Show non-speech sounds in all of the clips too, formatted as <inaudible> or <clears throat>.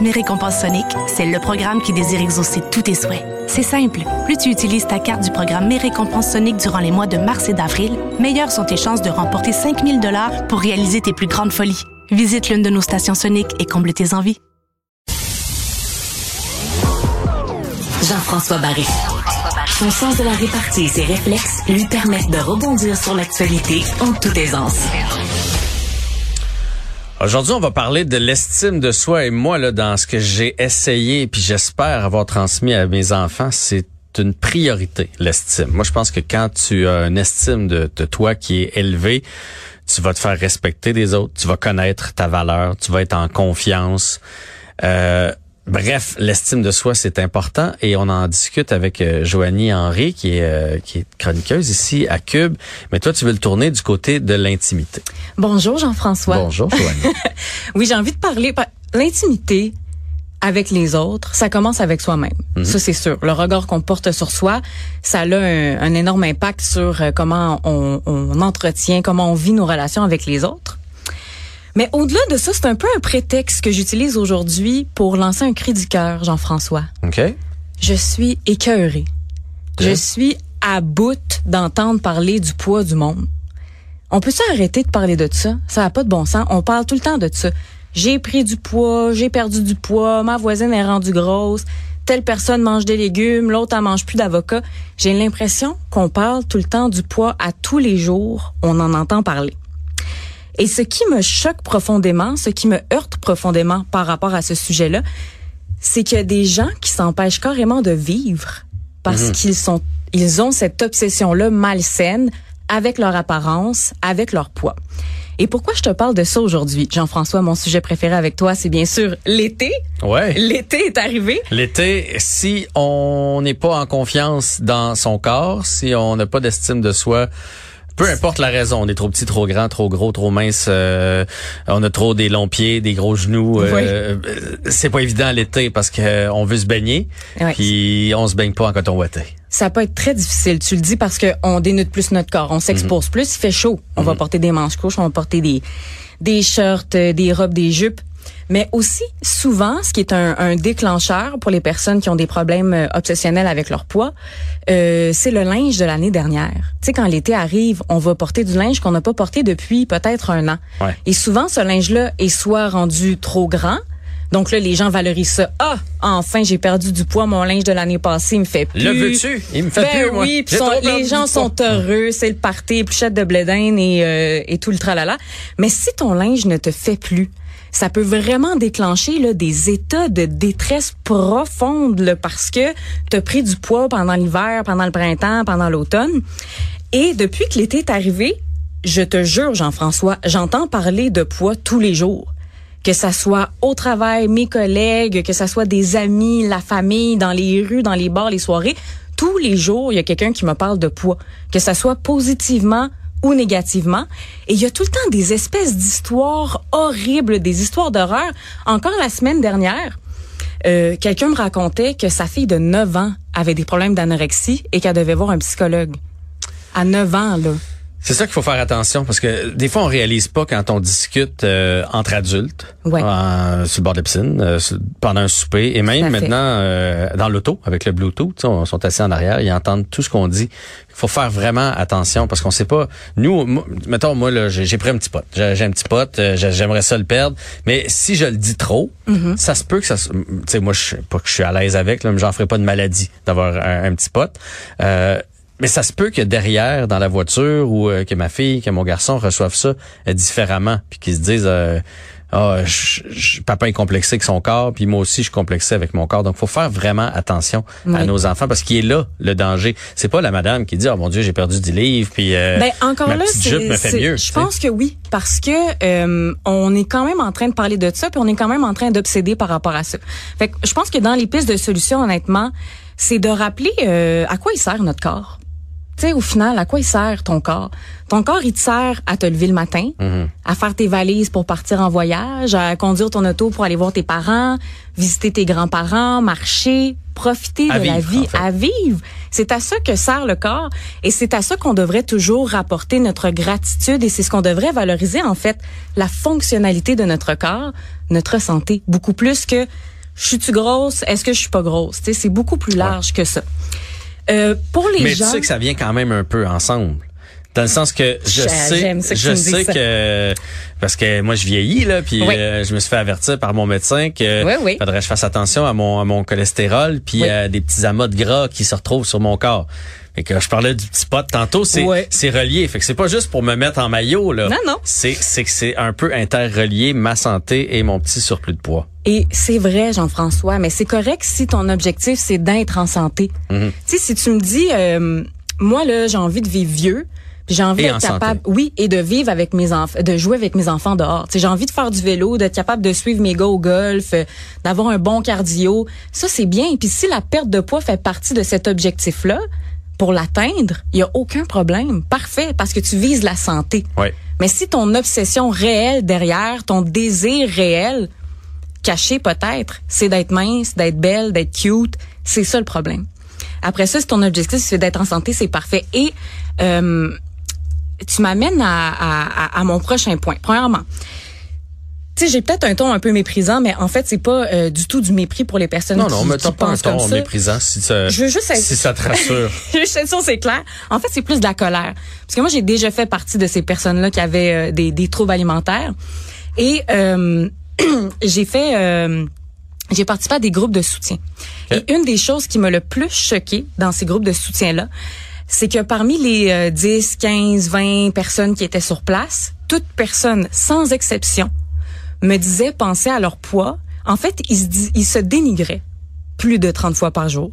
Mes récompenses Sonic, c'est le programme qui désire exaucer tous tes souhaits. C'est simple. Plus tu utilises ta carte du programme Mes récompenses Sonic durant les mois de mars et d'avril, meilleures sont tes chances de remporter 5000 dollars pour réaliser tes plus grandes folies. Visite l'une de nos stations Sonic et comble tes envies. Jean-François Barry. Son sens de la répartie et ses réflexes lui permettent de rebondir sur l'actualité en toute aisance. Aujourd'hui, on va parler de l'estime de soi et moi, là, dans ce que j'ai essayé, puis j'espère avoir transmis à mes enfants, c'est une priorité, l'estime. Moi, je pense que quand tu as une estime de, de toi qui est élevée, tu vas te faire respecter des autres, tu vas connaître ta valeur, tu vas être en confiance. Euh, Bref, l'estime de soi, c'est important et on en discute avec euh, Joanie Henry, qui est, euh, qui est chroniqueuse ici à Cube. Mais toi, tu veux le tourner du côté de l'intimité. Bonjour Jean-François. Bonjour Joanie. <laughs> oui, j'ai envie de parler. L'intimité avec les autres, ça commence avec soi-même. Mhm. Ça, c'est sûr. Le regard qu'on porte sur soi, ça a un, énorme impact sur euh, comment on, on entretient, comment on vit nos relations avec les autres. Mais au-delà de ça, c'est un peu un prétexte que j'utilise aujourd'hui pour lancer un cri du cœur, Jean-François. OK. Je suis écœurée. Je suis à bout d'entendre parler du poids du monde. On peut arrêter de parler de ça? Ça n'a pas de bon sens. On parle tout le temps de ça. J'ai pris du poids, j'ai perdu du poids, ma voisine est rendue grosse, telle personne mange des légumes, l'autre elle mange plus d'avocat. J'ai l'impression qu'on parle tout le temps du poids à tous les jours. On en entend parler. Et ce qui me choque profondément, ce qui me heurte profondément par rapport à ce sujet-là, c'est qu'il y a des gens qui s'empêchent carrément de vivre parce mhm. qu'ils sont, ils ont cette obsession-là malsaine avec leur apparence, avec leur poids. Et pourquoi je te parle de ça aujourd'hui, Jean-François? Mon sujet préféré avec toi, c'est bien sûr l'été. Ouais. L'été est arrivé. L'été, si on n'est pas en confiance dans son corps, si on n'a pas d'estime de soi, peu importe la raison, on est trop petit, trop grand, trop gros, trop mince, euh, on a trop des longs pieds, des gros genoux. Euh, c'est pas évident l'été parce que euh, on veut se baigner, puis on se baigne pas en coton ouaté. Ça peut être très difficile, tu le dis parce que on dénude plus notre corps, on s'expose mhm. plus, il fait chaud, on va mhm. porter des manches couches, on va porter des des shirts, des robes, des jupes. Mais aussi, souvent, ce qui est un, déclencheur pour les personnes qui ont des problèmes euh, obsessionnels avec leur poids, euh, c'est le linge de l'année dernière. Tu sais, quand l'été arrive, on va porter du linge qu'on n'a pas porté depuis peut-être un an. Et souvent, ce linge-là est soit rendu trop grand, donc là, les gens valorisent ça. Ah, enfin, j'ai perdu du poids. Mon linge de l'année passée, il me fait plus. Le veux-tu? Il me fait ben plus, oui, les gens sont heureux. C'est le party, pluchette de blédin et, euh, et tout le tralala. Mais si ton linge ne te fait plus, ça peut vraiment déclencher là, des états de détresse profonde là, parce que tu as pris du poids pendant l'hiver, pendant le printemps, pendant l'automne. Et depuis que l'été est arrivé, je te jure, Jean-François, j'entends parler de poids tous les jours. Que ça soit au travail, mes collègues, que ça soit des amis, la famille, dans les rues, dans les bars, les soirées, tous les jours, il y a quelqu'un qui me parle de poids. Que ça soit positivement ou négativement. Et il y a tout le temps des espèces d'histoires horribles, des histoires d'horreur. Encore la semaine dernière, euh, quelqu'un me racontait que sa fille de 9 ans avait des problèmes d'anorexie et qu'elle devait voir un psychologue. À 9 ans, là. C'est ça qu'il faut faire attention parce que des fois on réalise pas quand on discute euh, entre adultes sur le bord de la piscine euh, pendant un souper et même maintenant euh, dans l'auto avec le Bluetooth, on sont assis en arrière, ils entendent tout ce qu'on dit. Il faut faire vraiment attention parce qu'on sait pas. Nous, mettons moi là, j'ai pris un petit pote, j'ai un petit pote, j'aimerais ça le perdre, mais si je le dis trop, mm-hmm. ça se peut que ça, tu sais moi je pas que je suis à l'aise avec, là, mais j'en ferai pas de maladie d'avoir un, un, petit pote. Mais ça se peut que derrière, dans la voiture, ou euh, que ma fille, que mon garçon reçoivent ça euh, différemment, puis qu'ils se disent, euh, ah, papa est complexé avec son corps, puis moi aussi je suis complexé avec mon corps. Donc faut faire vraiment attention à nos enfants parce qu'il est là le danger. C'est pas la madame qui dit oh mon dieu j'ai perdu 10 livres puis euh, ben, encore là, me fait mieux. Je pense que oui parce que euh, on est quand même en train de parler de ça puis on est quand même en train d'obséder par rapport à ça. Fait que je pense que dans les pistes de solutions honnêtement, c'est de rappeler euh, à quoi il sert notre corps. Tu sais, au final, à quoi il sert ton corps? Ton corps, il te sert à te lever le matin, mhm. à faire tes valises pour partir en voyage, à conduire ton auto pour aller voir tes parents, visiter tes grands-parents, marcher, profiter de la vie, à vivre. C'est à ça que sert le corps et c'est à ça qu'on devrait toujours rapporter notre gratitude et c'est ce qu'on devrait valoriser, en fait, la fonctionnalité de notre corps, notre santé, beaucoup plus que je suis-tu grosse, est-ce que je suis pas grosse? C'est beaucoup plus large que ça. Euh, pour les Mais tu sais que ça vient quand même un peu ensemble. Dans le sens que je sais, je sais que parce que moi je vieillis là, puis euh, je me suis fait avertir par mon médecin que faudrait que je fasse attention à mon à mon cholestérol puis à des petits amas de gras qui se retrouvent sur mon corps. Et que je parlais du petit pot tantôt, c'est c'est relié. Fait que c'est pas juste pour me mettre en maillot là. Non non. C'est c'est que c'est un peu interrelié ma santé et mon petit surplus de poids. Et c'est vrai, Jean-François, mais c'est correct si ton objectif, c'est d'être en santé. Mhm. Tu sais, si tu me dis, euh, moi, là, j'ai envie de vivre vieux, j'ai envie d'être capable, oui, et de vivre avec mes enfants, de jouer avec mes enfants dehors. J'ai envie de faire du vélo, d'être capable de suivre mes gars au golf, euh, d'avoir un bon cardio. Ça, c'est bien. Puis si la perte de poids fait partie de cet objectif-là, pour l'atteindre, il y a aucun problème. Parfait, parce que tu vises la santé. Oui. Mais si ton obsession réelle derrière, ton désir réel, caché peut-être, c'est d'être mince, d'être belle, d'être cute. C'est ça le problème. Après ça, si ton objectif c'est d'être en santé, c'est parfait. Et euh, tu m'amènes à, à, à, mon prochain point. Premièrement, tu sais, j'ai peut-être un ton un peu méprisant, mais en fait, c'est pas euh, du tout du mépris pour les personnes non, qui, non, mais t'as pas un ton méprisant si ça, Je veux juste être... si ça te rassure. <laughs> je veux juste c'est clair. En fait, c'est plus de la colère. Parce que moi, j'ai déjà fait partie de ces personnes-là qui avaient euh, des, des troubles alimentaires. Et euh, <clears throat> j'ai fait, euh, j'ai participé à des groupes de soutien. Et une des choses qui m'a le plus choqué dans ces groupes de soutien-là, c'est que parmi les 10, 15, 20 personnes qui étaient sur place, toute personne, sans exception, me disait penser à leur poids. En fait, ils se, ils se dénigraient plus de 30 fois par jour.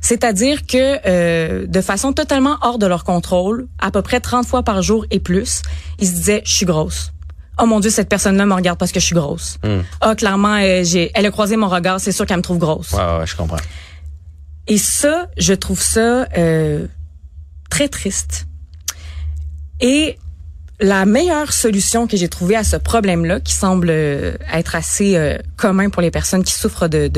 C'est-à-dire que euh, de façon totalement hors de leur contrôle, à peu près 30 fois par jour et plus, ils se disaient je suis grosse oh mon dieu cette personne-là me regarde parce que je suis grosse. Hmm. Ah clairement euh, j'ai elle a croisé mon regard, c'est sûr qu'elle me trouve grosse. Ouais, ouais, je comprends. Et ça, je trouve ça euh, très triste. Et la meilleure solution que j'ai trouvée à ce problème-là, qui semble euh, être assez euh, commun pour les personnes qui souffrent de,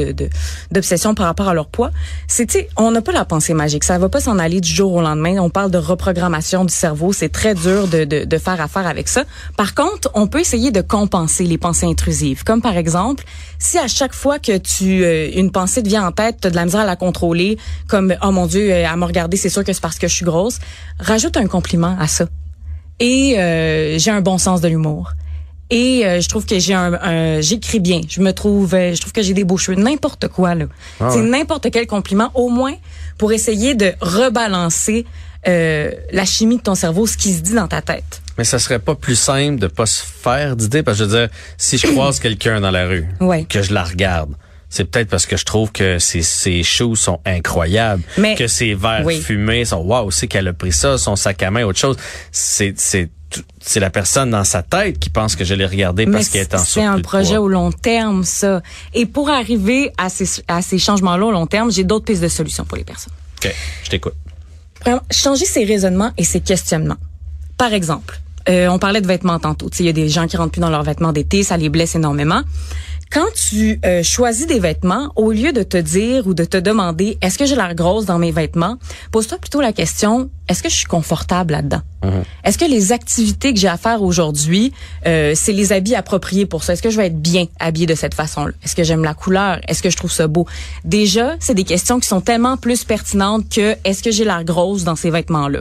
d'obsession par rapport à leur poids, c'est, on n'a pas la pensée magique. Ça va pas s'en aller du jour au lendemain. On parle de reprogrammation du cerveau. C'est très dur de, de, de faire affaire avec ça. Par contre, on peut essayer de compenser les pensées intrusives. Comme par exemple, si à chaque fois que tu euh, une pensée te vient en tête, tu as de la misère à la contrôler, comme, oh mon Dieu, à me regarder, c'est sûr que c'est parce que je suis grosse, rajoute un compliment à ça et euh, j'ai un bon sens de l'humour. Et euh, je trouve que j'ai un, j'écris bien. Je me trouve, euh, je trouve que j'ai des beaux cheveux, n'importe quoi là. Ah c'est n'importe quel compliment, au moins pour essayer de rebalancer la chimie de ton cerveau, ce qui se dit dans ta tête. Mais ça serait pas plus simple de pas se faire d'idées parce que je veux dire, si je croise <clears throat> quelqu'un dans la rue, que je la regarde, c'est peut-être parce que je trouve que ses, ses shoes sont incroyables, que ses verres fumés sont waouh, c'est qu'elle a pris ça, son sac à main, autre chose. C'est c'est c'est la personne dans sa tête qui pense que je l'ai regardé parce qu'elle est en C'est un projet au long terme, ça. Et pour arriver à ces, à ces changements-là au long terme, j'ai d'autres pistes de solutions pour les personnes. OK, je t'écoute. Changer ses raisonnements et ses questionnements. Par exemple, euh, on parlait de vêtements tantôt. Il y a des gens qui rentrent plus dans leurs vêtements d'été, ça les blesse énormément. Quand tu euh, choisis des vêtements, au lieu de te dire ou de te demander est-ce que j'ai l'air grosse dans mes vêtements, pose-toi plutôt la question est-ce que je suis confortable là-dedans? Mhm. Est-ce que les activités que j'ai à faire aujourd'hui, euh, c'est les habits appropriés pour ça? Est-ce que je vais être bien habillée de cette façon-là? Est-ce que j'aime la couleur? Est-ce que je trouve ça beau? Déjà, c'est des questions qui sont tellement plus pertinentes que est-ce que j'ai l'air grosse dans ces vêtements-là?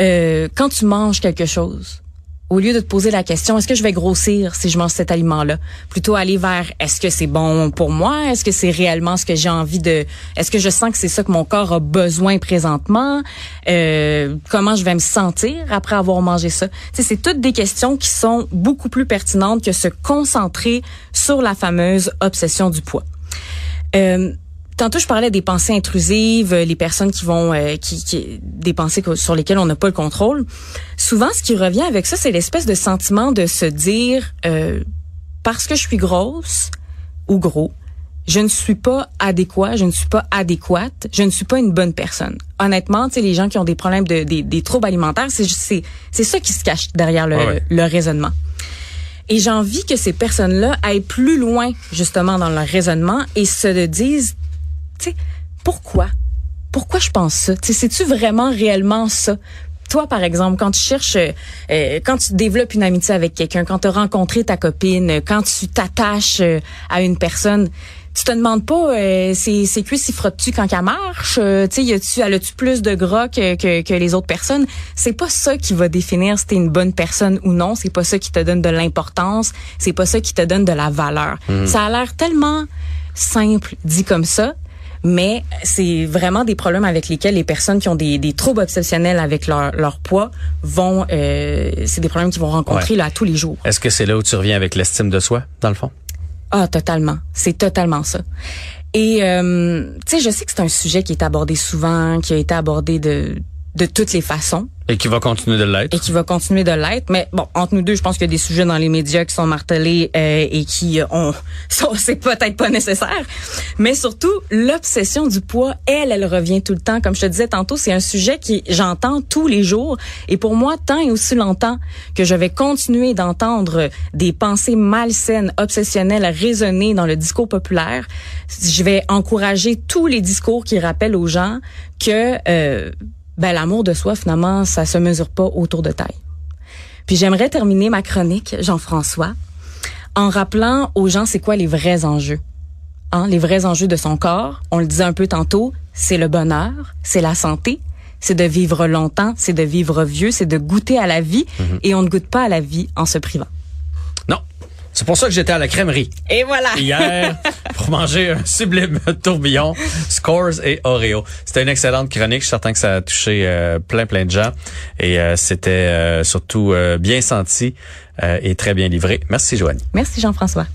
Euh, Quand tu manges quelque chose, au lieu de te poser la question, est-ce que je vais grossir si je mange cet aliment-là? Plutôt aller vers, est-ce que c'est bon pour moi? Est-ce que c'est réellement ce que j'ai envie de... Est-ce que je sens que c'est ça que mon corps a besoin présentement? Euh, comment je vais me sentir après avoir mangé ça? c'est toutes des questions qui sont beaucoup plus pertinentes que se concentrer sur la fameuse obsession du poids. Euh, Tantôt, je parlais des pensées intrusives, euh, les personnes qui vont, euh, qui, qui, des pensées sur lesquelles on n'a pas le contrôle. Souvent, ce qui revient avec ça, c'est l'espèce de sentiment de se dire, euh, parce que je suis grosse ou gros, je ne suis pas adéquat, je ne suis pas adéquate, je ne suis pas une bonne personne. Honnêtement, tu sais, les gens qui ont des problèmes de des, des troubles alimentaires, c'est c'est c'est ça qui se cache derrière le, le raisonnement. Et j'ai envie que ces personnes-là aillent plus loin justement dans leur raisonnement et se disent tu sais, pourquoi? Pourquoi je pense ça? Tu sais, c'est-tu vraiment réellement ça? Toi, par exemple, quand tu cherches, euh, euh, quand tu développes une amitié avec quelqu'un, quand tu as rencontré ta copine, quand tu t'attaches euh, à une personne, tu te demandes pas euh, c'est c'est cuisses s'y frotte-tu quand elle marche? Tu sais y a-tu elle a-tu plus de gras que, que, que les autres personnes? C'est pas ça qui va définir si t'es une bonne personne ou non c'est pas ça qui te donne de l'importance c'est pas ça qui te donne de la valeur mmh. ça a l'air tellement simple dit comme ça mais c'est vraiment des problèmes avec lesquels les personnes qui ont des, des troubles obsessionnels avec leur, leur poids vont, euh, c'est des problèmes qu'ils vont rencontrer là tous les jours. Est-ce que c'est là où tu reviens avec l'estime de soi, dans le fond? Ah, totalement. C'est totalement ça. Et euh, tu sais, je sais que c'est un sujet qui est abordé souvent, qui a été abordé de de toutes les façons. Et qui va continuer de l'être. Et qui va continuer de l'être. Mais bon, entre nous deux, je pense qu'il y a des sujets dans les médias qui sont martelés euh, et qui euh, ont, <laughs> sont, c'est peut-être pas nécessaire. Mais surtout, l'obsession du poids, elle, elle revient tout le temps. Comme je te disais tantôt, c'est un sujet qui j'entends tous les jours. Et pour moi, tant et aussi longtemps que je vais continuer d'entendre des pensées malsaines, obsessionnelles résonner dans le discours populaire, je vais encourager tous les discours qui rappellent aux gens que euh, ben l'amour de soi finalement ça se mesure pas autour de taille. Puis j'aimerais terminer ma chronique Jean-François en rappelant aux gens c'est quoi les vrais enjeux. Hein, les vrais enjeux de son corps, on le disait un peu tantôt, c'est le bonheur, c'est la santé, c'est de vivre longtemps, c'est de vivre vieux, c'est de goûter à la vie mhm. et on ne goûte pas à la vie en se privant. C'est pour ça que j'étais à la crèmerie. Et voilà. <laughs> Hier, pour manger un sublime <laughs> tourbillon, Scores et Oreo. C'était une excellente chronique. Je suis certain que ça a touché euh, plein, plein de gens. Et euh, c'était euh, surtout bien senti et très bien livré. Merci, Joanne. Merci, Jean-François.